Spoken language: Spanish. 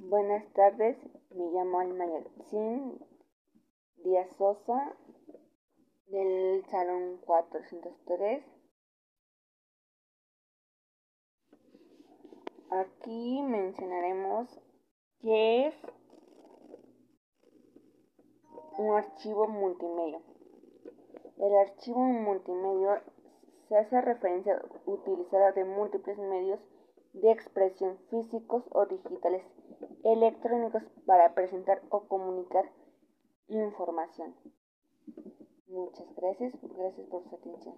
Buenas tardes, me llamo Almayacín Díaz Sosa del Salón 403. Aquí mencionaremos qué es un archivo multimedia. El archivo multimedia se hace referencia a utilizar de múltiples medios de expresión físicos o digitales electrónicos para presentar o comunicar información. Muchas gracias, gracias por su atención.